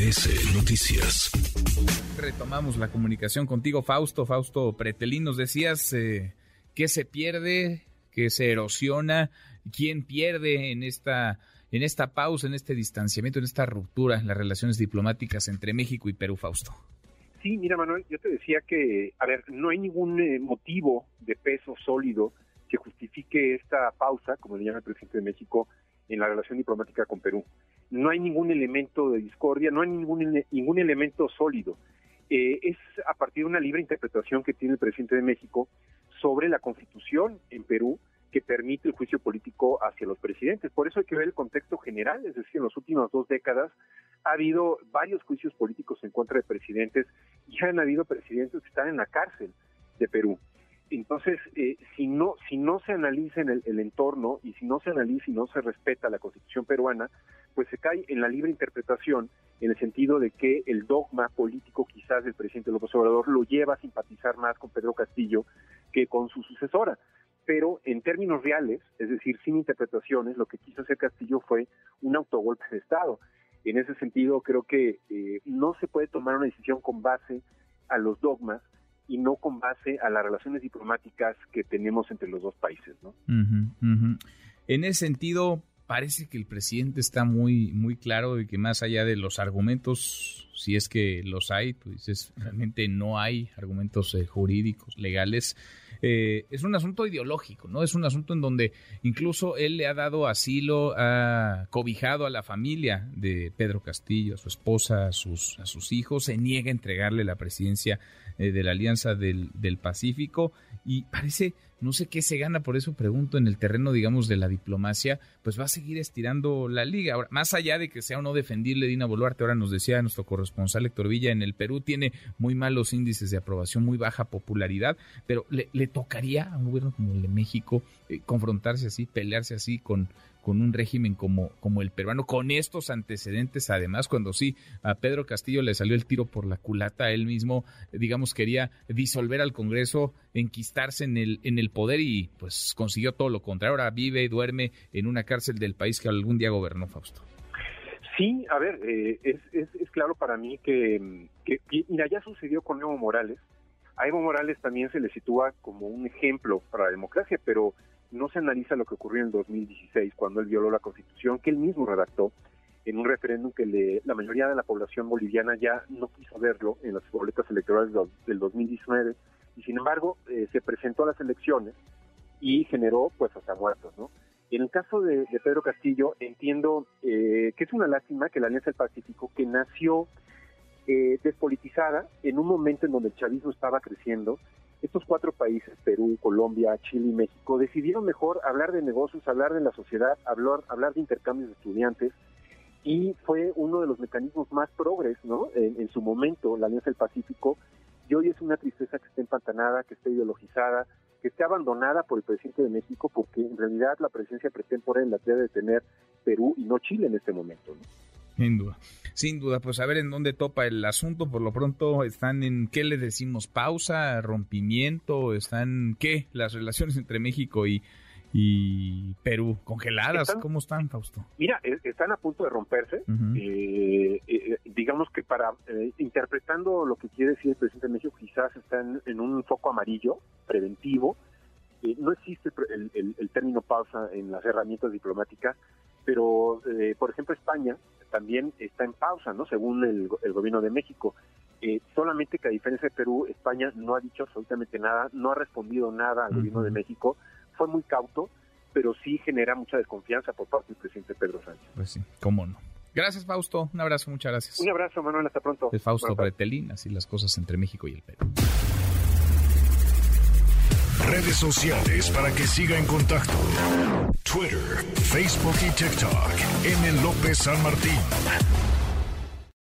MBS Noticias. Retomamos la comunicación contigo, Fausto. Fausto Pretelín, nos decías eh, qué se pierde, qué se erosiona, quién pierde en esta, en esta pausa, en este distanciamiento, en esta ruptura en las relaciones diplomáticas entre México y Perú, Fausto. Sí, mira Manuel, yo te decía que, a ver, no hay ningún eh, motivo de peso sólido que justifique esta pausa, como le llama el presidente de México, en la relación diplomática con Perú. No hay ningún elemento de discordia, no hay ningún, ningún elemento sólido. Eh, es a partir de una libre interpretación que tiene el presidente de México sobre la constitución en Perú que permite el juicio político hacia los presidentes. Por eso hay que ver el contexto general, es decir, en las últimas dos décadas ha habido varios juicios políticos en contra de presidentes y han habido presidentes que están en la cárcel de Perú. Entonces, eh, si no si no se analiza en el, entorno y si no se analiza y no se respeta la Constitución peruana, pues se cae en la libre interpretación en el sentido de que el dogma político quizás del presidente López Obrador lo lleva a simpatizar más con Pedro Castillo que con su sucesora. Pero en términos reales, es decir, sin interpretaciones, lo que quiso hacer Castillo fue un autogolpe de Estado. En ese sentido, creo que eh, no se puede tomar una decisión con base a los dogmas, y no con base a las relaciones diplomáticas que tenemos entre los dos países, ¿no? En ese sentido, parece que el presidente está muy, muy claro de que más allá de los argumentos, si es que los hay, pues realmente no hay argumentos eh, jurídicos, legales. Eh, es un asunto ideológico, ¿no? Es un asunto en donde incluso él le ha dado asilo, ha cobijado a la familia de Pedro Castillo, a su esposa, a sus, a sus hijos, se niega a entregarle la presidencia eh, de la Alianza del, del Pacífico y parece no sé qué se gana, por eso pregunto en el terreno, digamos, de la diplomacia, pues va a seguir estirando la liga. Ahora, más allá de que sea o no defendible Dina Boluarte, ahora nos decía nuestro corresponsal Héctor Villa, en el Perú tiene muy malos índices de aprobación, muy baja popularidad, pero le, tocaría a un gobierno como el de México eh, confrontarse así, pelearse así con con un régimen como, como el peruano, con estos antecedentes, además, cuando sí a Pedro Castillo le salió el tiro por la culata, él mismo, digamos, quería disolver al Congreso, enquistarse en el, en el poder y pues consiguió todo lo contrario. Ahora vive y duerme en una cárcel del país que algún día gobernó Fausto. Sí, a ver, eh, es, es, claro para mí que, que, mira, ya sucedió con Evo Morales. A Evo Morales también se le sitúa como un ejemplo para la democracia, pero no se analiza lo que ocurrió en el 2016 cuando él violó la constitución que él mismo redactó en un referéndum que la mayoría de la población boliviana ya no quiso verlo en las boletas electorales del 2019 y sin embargo eh, se presentó a las elecciones y generó pues hasta muertos, ¿no? En el caso de, Pedro Castillo entiendo eh, que es una lástima que la Alianza del Pacífico que nació eh, despolitizada en un momento en donde el chavismo estaba creciendo estos cuatro países, Perú, Colombia, Chile y México, decidieron mejor hablar de negocios, hablar de la sociedad, hablar, de intercambios de estudiantes, y fue uno de los mecanismos más progres, ¿no? En, su momento, la Alianza del Pacífico, y hoy es una tristeza que esté empantanada, que esté ideologizada, que esté abandonada por el presidente de México, porque en realidad la presencia pretemporal la debe de tener Perú y no Chile en este momento, ¿no? Sin duda, sin duda, pues a ver en dónde topa el asunto. Por lo pronto están en qué le decimos pausa, rompimiento, están qué las relaciones entre México y, y Perú congeladas. ¿Cómo están, Fausto? Mira, e, están a punto de romperse. Eh, eh, digamos que para eh, interpretando lo que quiere decir el presidente de México, quizás están en un foco amarillo preventivo. no existe el, el, término pausa en las herramientas diplomáticas pero eh, por ejemplo España también está en pausa, ¿no? Según el, gobierno de México. Eh, solamente que a diferencia de Perú, España no ha dicho absolutamente nada, no ha respondido nada al gobierno de México, fue muy cauto, pero sí genera mucha desconfianza por parte del presidente Pedro Sánchez. Pues sí, cómo no. Gracias, Fausto. Un abrazo, muchas gracias. Un abrazo, Manuel. Hasta pronto. Es Fausto Bretelín, así las cosas entre México y el Perú. Redes sociales para que siga en contacto: Twitter, Facebook y TikTok. M. López San Martín.